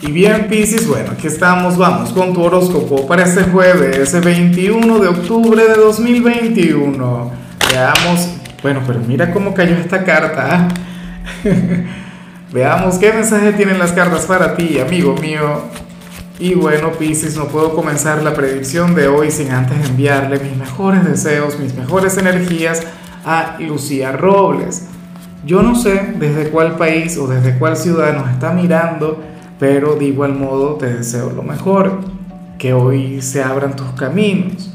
Y bien, Piscis, bueno, aquí estamos, vamos con tu horóscopo para este jueves, 21 de octubre de 2021. Veamos, bueno, pero mira cómo cayó esta carta. ¿ah? Veamos qué mensaje tienen las cartas para ti, amigo mío. Y bueno, Piscis, no puedo comenzar la predicción de hoy sin antes enviarle mis mejores deseos, mis mejores energías a Lucía Robles. Yo no sé desde cuál país o desde cuál ciudad nos está mirando pero de igual modo te deseo lo mejor, que hoy se abran tus caminos,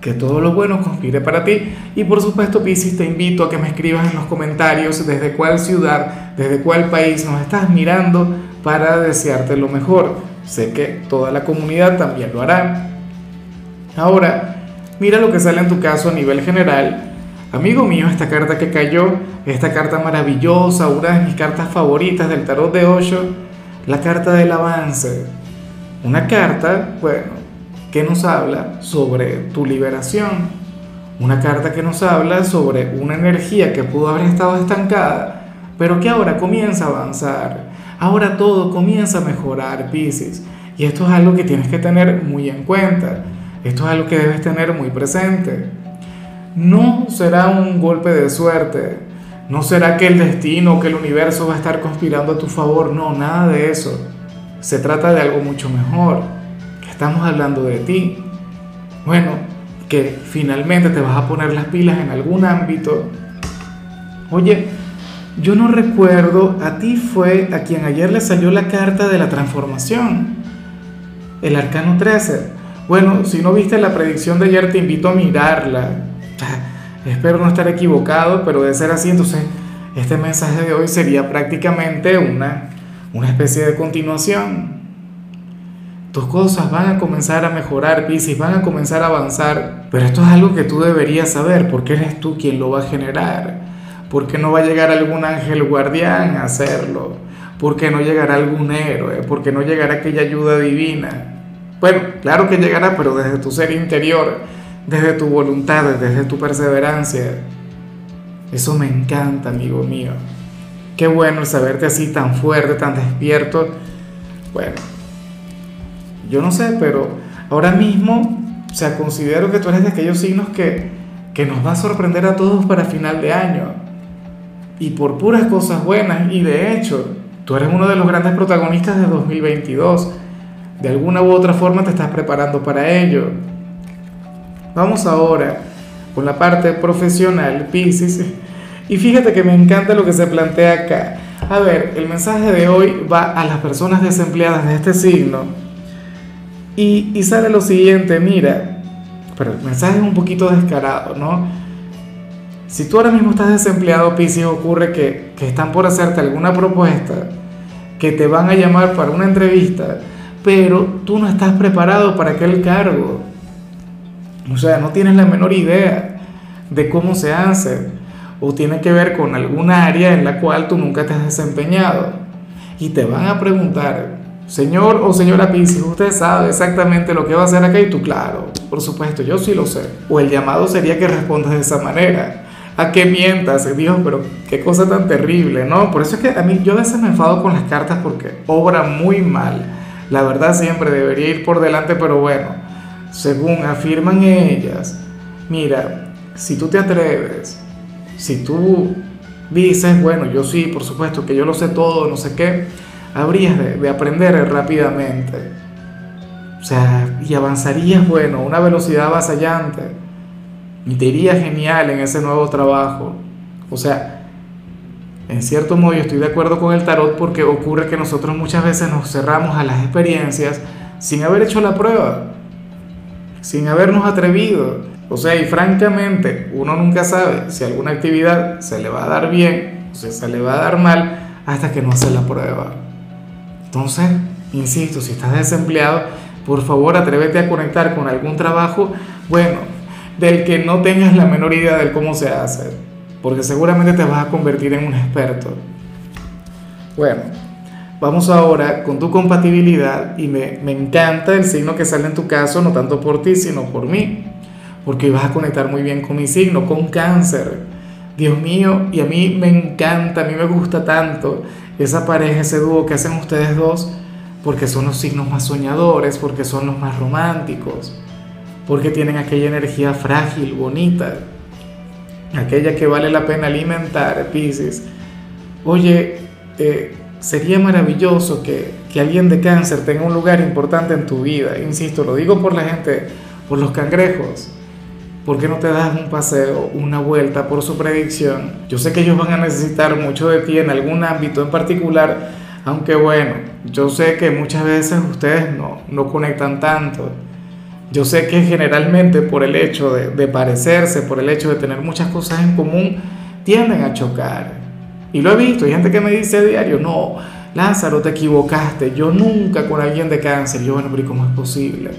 que todo lo bueno conspire para ti y por supuesto Piscis te invito a que me escribas en los comentarios desde cuál ciudad, desde cuál país nos estás mirando para desearte lo mejor. Sé que toda la comunidad también lo hará. Ahora, mira lo que sale en tu caso a nivel general Amigo mío, esta carta que cayó, esta carta maravillosa, una de mis cartas favoritas del tarot de Osho, la carta del avance. Una carta, bueno, que nos habla sobre tu liberación. Una carta que nos habla sobre una energía que pudo haber estado estancada, pero que ahora comienza a avanzar. Ahora todo comienza a mejorar, Pisces. Y esto es algo que tienes que tener muy en cuenta. Esto es algo que debes tener muy presente no será un golpe de suerte, no será que el destino, que el universo va a estar conspirando a tu favor, no, nada de eso. Se trata de algo mucho mejor, estamos hablando de ti. Bueno, que finalmente te vas a poner las pilas en algún ámbito. Oye, yo no recuerdo, a ti fue a quien ayer le salió la carta de la transformación, el arcano 13. Bueno, si no viste la predicción de ayer, te invito a mirarla Espero no estar equivocado, pero de ser así, entonces este mensaje de hoy sería prácticamente una, una especie de continuación. Tus cosas van a comenzar a mejorar, Pisces, van a comenzar a avanzar, pero esto es algo que tú deberías saber, porque eres tú quien lo va a generar, porque no va a llegar algún ángel guardián a hacerlo, porque no llegará algún héroe, porque no llegará aquella ayuda divina. Bueno, claro que llegará, pero desde tu ser interior desde tu voluntad, desde tu perseverancia. Eso me encanta, amigo mío. Qué bueno saberte así tan fuerte, tan despierto. Bueno, yo no sé, pero ahora mismo, o sea, considero que tú eres de aquellos signos que, que nos va a sorprender a todos para final de año. Y por puras cosas buenas. Y de hecho, tú eres uno de los grandes protagonistas de 2022. De alguna u otra forma te estás preparando para ello. Vamos ahora con la parte profesional, Pisces. Y fíjate que me encanta lo que se plantea acá. A ver, el mensaje de hoy va a las personas desempleadas de este signo. Y, sale lo siguiente, mira, pero el mensaje es un poquito descarado, ¿no? Si tú ahora mismo estás desempleado, Pisces, ocurre que, que están por hacerte alguna propuesta, que te van a llamar para una entrevista, pero tú no estás preparado para aquel cargo o sea, no tienes la menor idea de cómo se hace o tiene que ver con alguna área en la cual tú nunca te has desempeñado. Y te van a preguntar, señor o señora Pisces, usted sabe exactamente lo que va a hacer acá y tú, claro, por supuesto, yo sí lo sé. O el llamado sería que respondas de esa manera. A que mientas, Dios, pero qué cosa tan terrible, ¿no? Por eso es que a mí yo a veces me enfado con las cartas porque obra muy mal. La verdad siempre debería ir por delante, pero bueno, según afirman ellas, mira, si tú te atreves, si tú dices, bueno, yo sí, por supuesto que yo lo sé todo, no sé qué, habrías de, aprender rápidamente. O sea, y avanzarías, bueno, a una velocidad avasallante. Y te genial en ese nuevo trabajo. O sea, en cierto modo yo estoy de acuerdo con el tarot porque ocurre que nosotros muchas veces nos cerramos a las experiencias sin haber hecho la prueba sin habernos atrevido. O sea, y francamente, uno nunca sabe si alguna actividad se le va a dar bien o si se le va a dar mal hasta que no hace la prueba. Entonces, insisto, si estás desempleado, por favor atrévete a conectar con algún trabajo, bueno, del que no tengas la menor idea de cómo se hace, porque seguramente te vas a convertir en un experto. Bueno, Vamos ahora con tu compatibilidad y me, encanta el signo que sale en tu caso, no tanto por ti, sino por mí, porque vas a conectar muy bien con mi signo, con cáncer. Dios mío, y a mí me encanta, a mí me gusta tanto esa pareja, ese dúo que hacen ustedes dos, porque son los signos más soñadores, porque son los más románticos, porque tienen aquella energía frágil, bonita, aquella que vale la pena alimentar, Pisces. Oye, eh, sería maravilloso que, que alguien de cáncer tenga un lugar importante en tu vida, insisto, lo digo por la gente, por los cangrejos. ¿Por qué no te das un paseo, una vuelta por su predicción? Yo sé que ellos van a necesitar mucho de ti en algún ámbito en particular, aunque bueno, yo sé que muchas veces ustedes no, no conectan tanto. Yo sé que generalmente por el hecho de, de parecerse, por el hecho de tener muchas cosas en común, tienden a chocar. Y lo he visto, hay gente que me dice diario, no, Lázaro, te equivocaste, yo nunca con alguien de cáncer, yo bueno, pero ¿cómo es posible?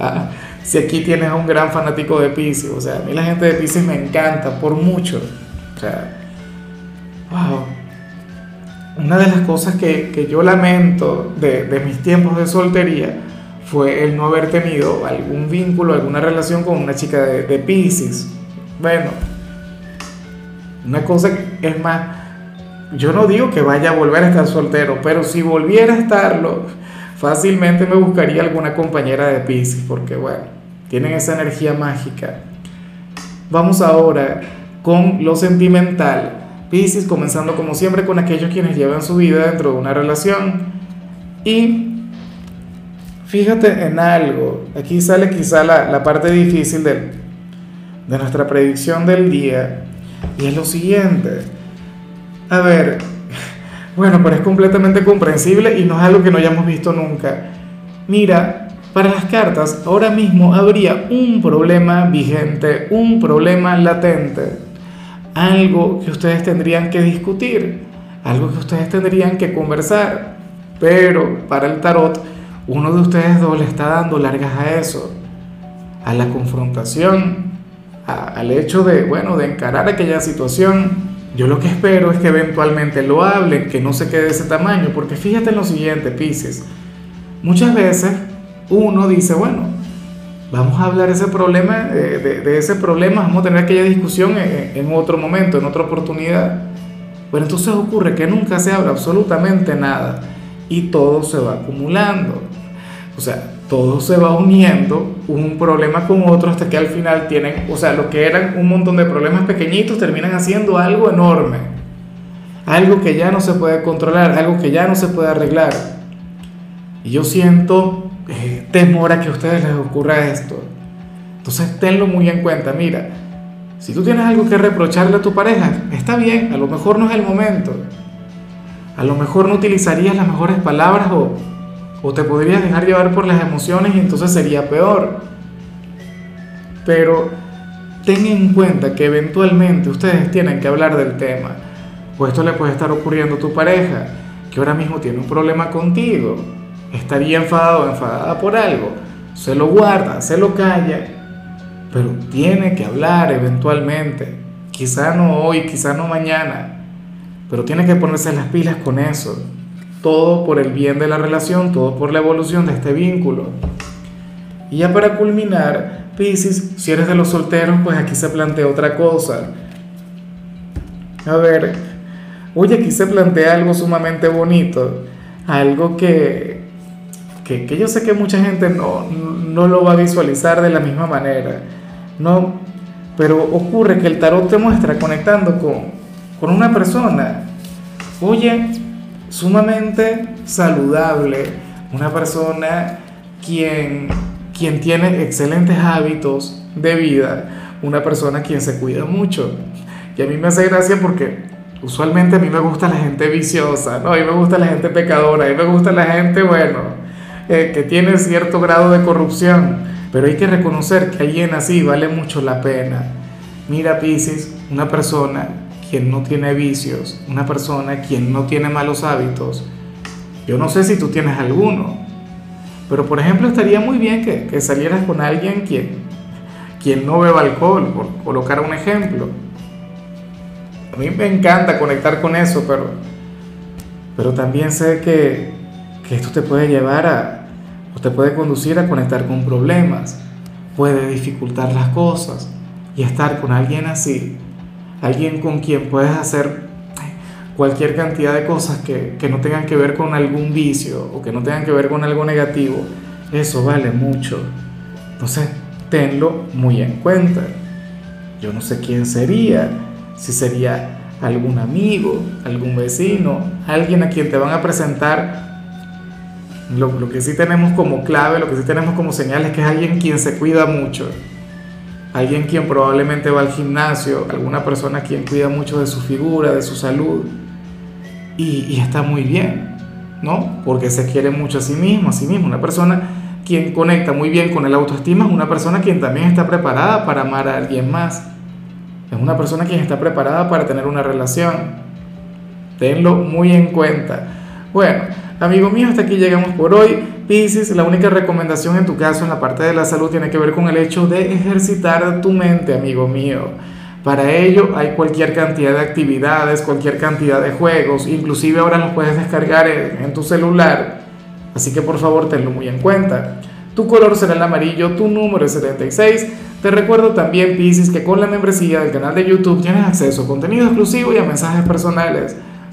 Ah, si aquí tienes a un gran fanático de Pisces, o sea, a mí la gente de Pisces me encanta por mucho. O sea, wow. Una de las cosas que, que yo lamento de, de, mis tiempos de soltería fue el no haber tenido algún vínculo, alguna relación con una chica de, de Pisces. Bueno, una cosa que es más, yo no digo que vaya a volver a estar soltero, pero si volviera a estarlo, fácilmente me buscaría alguna compañera de Pisces, porque bueno, tienen esa energía mágica. Vamos ahora con lo sentimental. Pisces comenzando como siempre con aquellos quienes llevan su vida dentro de una relación. Y fíjate en algo, aquí sale quizá la, la parte difícil de, de nuestra predicción del día, y es lo siguiente. A ver, bueno, pero es completamente comprensible y no es algo que no hayamos visto nunca. Mira, para las cartas ahora mismo habría un problema vigente, un problema latente, algo que ustedes tendrían que discutir, algo que ustedes tendrían que conversar. Pero para el tarot, uno de ustedes dos le está dando largas a eso, a la confrontación, al hecho de, bueno, de encarar aquella situación yo lo que espero es que eventualmente lo hablen, que no se quede de ese tamaño, porque fíjate en lo siguiente, Pisces. Muchas veces uno dice, bueno, vamos a hablar ese problema, de, de, ese problema, vamos a tener aquella discusión en, en, otro momento, en otra oportunidad. Pero entonces ocurre que nunca se habla absolutamente nada y todo se va acumulando. O sea, todo se va uniendo, un problema con otro, hasta que al final tienen, o sea, lo que eran un montón de problemas pequeñitos terminan haciendo algo enorme, algo que ya no se puede controlar, algo que ya no se puede arreglar. Y yo siento eh, temor a que a ustedes les ocurra esto. Entonces tenlo muy en cuenta, mira, si tú tienes algo que reprocharle a tu pareja, está bien, a lo mejor no es el momento. A lo mejor no utilizarías las mejores palabras o o te podrías dejar llevar por las emociones y entonces sería peor. Pero ten en cuenta que eventualmente ustedes tienen que hablar del tema. O esto le puede estar ocurriendo a tu pareja, que ahora mismo tiene un problema contigo. Estaría enfadado o enfadada por algo. Se lo guarda, se lo calla. Pero tiene que hablar eventualmente. Quizá no hoy, quizá no mañana. Pero tiene que ponerse las pilas con eso todo por el bien de la relación, todo por la evolución de este vínculo. Y ya para culminar, Pisces, si eres de los solteros, pues aquí se plantea otra cosa. A ver, oye, aquí se plantea algo sumamente bonito, algo que, que, que yo sé que mucha gente no, no lo va a visualizar de la misma manera, ¿no? Pero ocurre que el tarot te muestra conectando con, con una persona. Oye, sumamente saludable, una persona quien, quien tiene excelentes hábitos de vida, una persona quien se cuida mucho. Y a mí me hace gracia porque usualmente a mí me gusta la gente viciosa, ¿no? A mí me gusta la gente pecadora, a mí me gusta la gente, bueno, eh, que tiene cierto grado de corrupción. Pero hay que reconocer que alguien así vale mucho la pena. Mira, Pisces, una persona quien no tiene vicios, una persona quien no tiene malos hábitos. Yo no sé si tú tienes alguno, pero por ejemplo estaría muy bien que, que salieras con alguien quien, quien no beba alcohol, por colocar un ejemplo. A mí me encanta conectar con eso, pero, pero también sé que, que esto te puede llevar a, o te puede conducir a conectar con problemas, puede dificultar las cosas y estar con alguien así alguien con quien puedes hacer cualquier cantidad de cosas que, que no tengan que ver con algún vicio o que no tengan que ver con algo negativo, eso vale mucho. Entonces, tenlo muy en cuenta. Yo no sé quién sería, si sería algún amigo, algún vecino, alguien a quien te van a presentar. Lo, lo, que sí tenemos como clave, lo que sí tenemos como señal es que es alguien quien se cuida mucho, alguien quien probablemente va al gimnasio, alguna persona quien cuida mucho de su figura, de su salud, y, está muy bien, ¿no? Porque se quiere mucho a sí mismo, a sí mismo, una persona quien conecta muy bien con el autoestima es una persona quien también está preparada para amar a alguien más. Es una persona quien está preparada para tener una relación. Tenlo muy en cuenta. Bueno, amigo mío, hasta aquí llegamos por hoy. Piscis, la única recomendación en tu caso en la parte de la salud tiene que ver con el hecho de ejercitar tu mente, amigo mío. Para ello hay cualquier cantidad de actividades, cualquier cantidad de juegos, inclusive ahora los puedes descargar en, tu celular. Así que por favor tenlo muy en cuenta. Tu color será el amarillo, tu número es 76. Te recuerdo también, Pisces, que con la membresía del canal de YouTube tienes acceso a contenido exclusivo y a mensajes personales.